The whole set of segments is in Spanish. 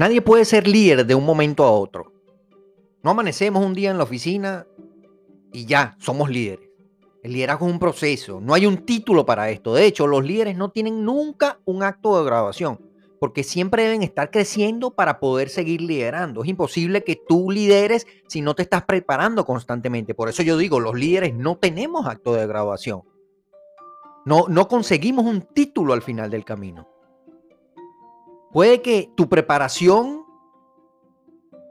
Nadie puede ser líder de un momento a otro. No amanecemos un día en la oficina y ya somos líderes. El liderazgo es un proceso, no hay un título para esto. De hecho, los líderes no tienen nunca un acto de graduación, porque siempre deben estar creciendo para poder seguir liderando. Es imposible que tú lideres si no te estás preparando constantemente. Por eso yo digo, los líderes no tenemos acto de graduación. No, no conseguimos un título al final del camino. Puede que tu preparación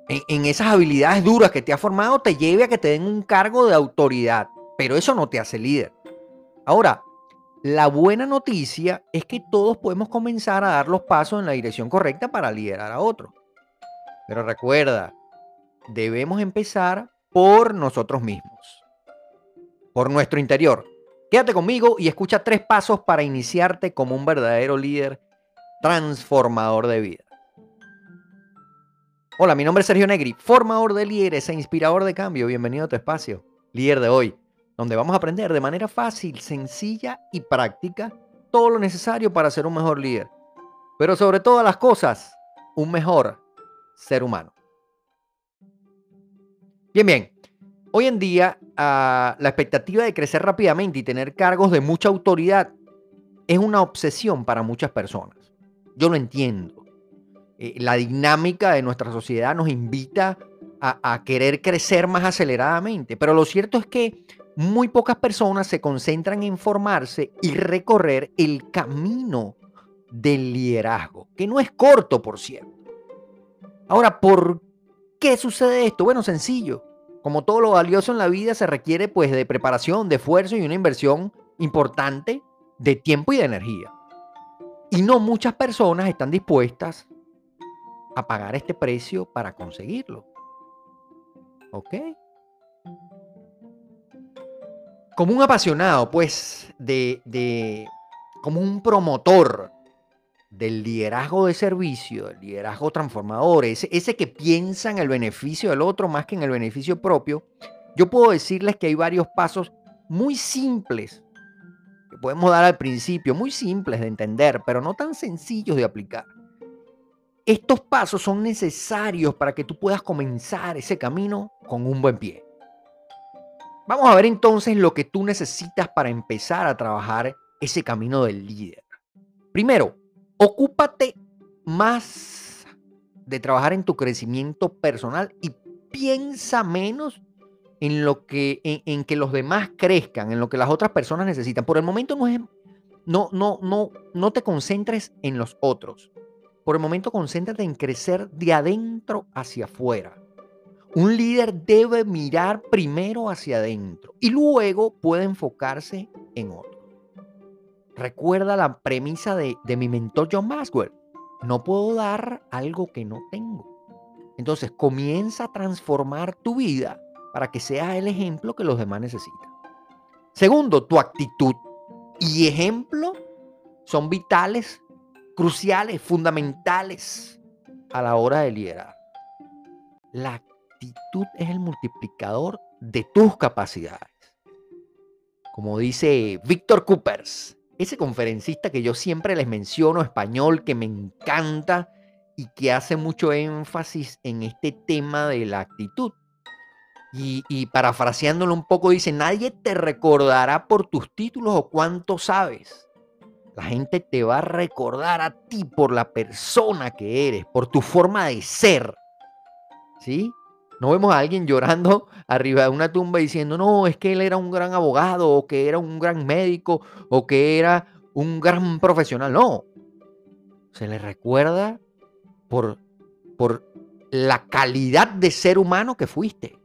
en, esas habilidades duras que te ha formado te lleve a que te den un cargo de autoridad pero eso no te hace líder. Ahora, la buena noticia es que todos podemos comenzar a dar los pasos en la dirección correcta para liderar a otros. Pero recuerda, debemos empezar por nosotros mismos, por nuestro interior. Quédate conmigo y escucha tres pasos para iniciarte como un verdadero líder transformador de vida. Hola, mi nombre es Sergio Negri, formador de líderes e inspirador de cambio. Bienvenido a tu espacio, líder de hoy donde vamos a aprender de manera fácil, sencilla y práctica todo lo necesario para ser un mejor líder. Pero sobre todas las cosas, un mejor ser humano. Bien, bien. Hoy en día, ah, la expectativa de crecer rápidamente y tener cargos de mucha autoridad es una obsesión para muchas personas. Yo lo entiendo. Eh, la dinámica de nuestra sociedad nos invita a querer crecer más aceleradamente, pero lo cierto es que muy pocas personas se concentran en formarse y recorrer el camino del liderazgo, que no es corto, por cierto. Ahora, ¿por qué sucede esto? Bueno, sencillo. Como todo lo valioso en la vida se requiere pues de preparación, de esfuerzo y una inversión importante de tiempo y de energía. Y no muchas personas están dispuestas a pagar este precio para conseguirlo. ¿Ok? como un apasionado, pues, de, como un promotor del liderazgo de servicio, del liderazgo transformador, ese, ese que piensa en el beneficio del otro más que en el beneficio propio, yo puedo decirles que hay varios pasos muy simples que podemos dar al principio, muy simples de entender, pero no tan sencillos de aplicar. Estos pasos son necesarios para que tú puedas comenzar ese camino con un buen pie. Vamos a ver entonces lo que tú necesitas para empezar a trabajar ese camino del líder. Primero, ocúpate más de trabajar en tu crecimiento personal y piensa menos en lo que en, que los demás crezcan, en lo que las otras personas necesitan. Por el momento no es no no no no te concentres en los otros. Por el momento concéntrate en crecer de adentro hacia afuera. Un líder debe mirar primero hacia adentro y luego puede enfocarse en otro. Recuerda la premisa de, mi mentor John Maxwell. No puedo dar algo que no tengo. Entonces comienza a transformar tu vida para que seas el ejemplo que los demás necesitan. Segundo, tu actitud y ejemplo son vitales, cruciales, fundamentales a la hora de liderar. La actitud es el multiplicador de tus capacidades. Como dice Víctor Coopers, ese conferencista que yo siempre les menciono, español, que me encanta y que hace mucho énfasis en este tema de la actitud. Y, parafraseándolo un poco, dice, nadie te recordará por tus títulos o cuánto sabes. La gente te va a recordar a ti por la persona que eres, por tu forma de ser. ¿Sí? No vemos a alguien llorando arriba de una tumba diciendo, no, es que él era un gran abogado, o que era un gran médico, o que era un gran profesional. No. Se le recuerda por, por la calidad de ser humano que fuiste.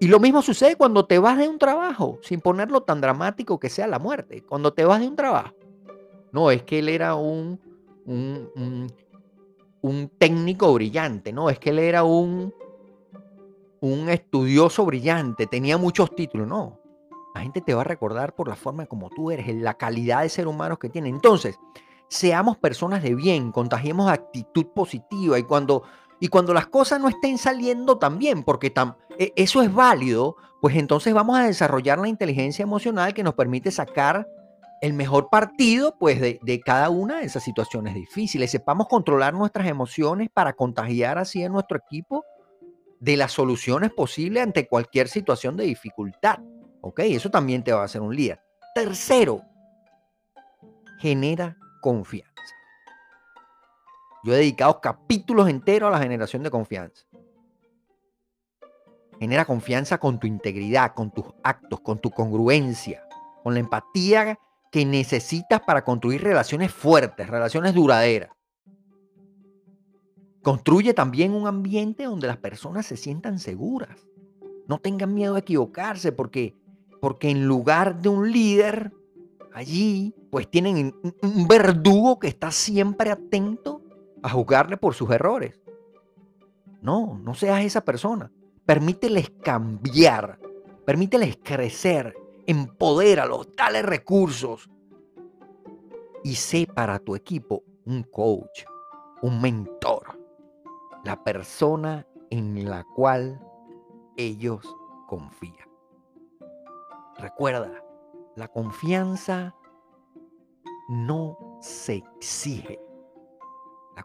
Y lo mismo sucede cuando te vas de un trabajo, sin ponerlo tan dramático que sea la muerte. Cuando te vas de un trabajo. No, es que él era un, un, un, técnico brillante. No, es que él era un un estudioso brillante, tenía muchos títulos, no. La gente te va a recordar por la forma como tú eres, la calidad de ser humano que tiene. Entonces, seamos personas de bien, contagiemos actitud positiva y cuando, y cuando las cosas no estén saliendo tan bien, porque e, eso es válido, pues entonces vamos a desarrollar la inteligencia emocional que nos permite sacar el mejor partido pues de, cada una de esas situaciones difíciles. Sepamos controlar nuestras emociones para contagiar así a nuestro equipo de las soluciones posibles ante cualquier situación de dificultad. Eso también te va a hacer un líder. Tercero, genera confianza. Yo he dedicado capítulos enteros a la generación de confianza. Genera confianza con tu integridad, con tus actos, con tu congruencia, con la empatía que necesitas para construir relaciones fuertes, relaciones duraderas. Construye también un ambiente donde las personas se sientan seguras. No tengan miedo de equivocarse porque, porque en lugar de un líder, allí pues tienen un verdugo que está siempre atento a juzgarle por sus errores. No, no seas esa persona. Permíteles cambiar, permíteles crecer, empodéralos, dale recursos y sé para tu equipo un coach, un mentor la persona en la cual ellos confían. Recuerda, la confianza no se exige.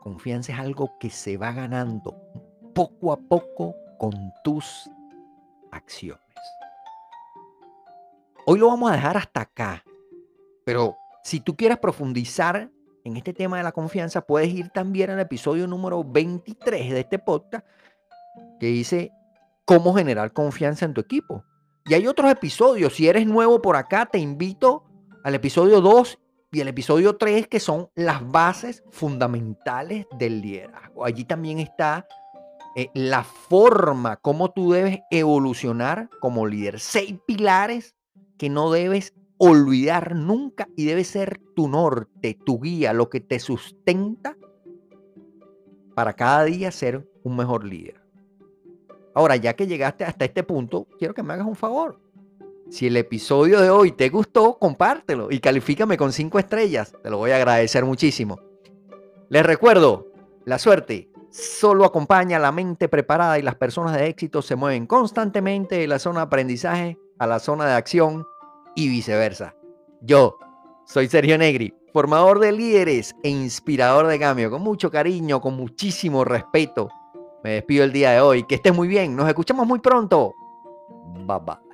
Confianza es algo que se va ganando poco a poco con tus acciones. Hoy lo vamos a dejar hasta acá, pero si tú quieres profundizar en este tema de la confianza, puedes ir también al episodio número 23 de este podcast que dice cómo generar confianza en tu equipo. Y hay otros episodios. Si eres nuevo por acá, te invito al episodio 2 y el episodio 3, que son las bases fundamentales del liderazgo. Allí también está eh, la forma, cómo tú debes evolucionar como líder. Seis pilares que no debes olvidar nunca y debe ser tu norte, tu guía, lo que te sustenta para cada día ser un mejor líder. Ahora, ya que llegaste hasta este punto, quiero que me hagas un favor. Si el episodio de hoy te gustó, compártelo y califícame con cinco estrellas. Te lo voy a agradecer muchísimo. Les recuerdo, la suerte solo acompaña a la mente preparada y las personas de éxito se mueven constantemente de la zona de aprendizaje a la zona de acción y viceversa. Yo soy Sergio Negri, formador de líderes e inspirador de cambio, con mucho cariño, con muchísimo respeto. Me despido el día de hoy. Que estés muy bien. Nos escuchamos muy pronto. Bye bye.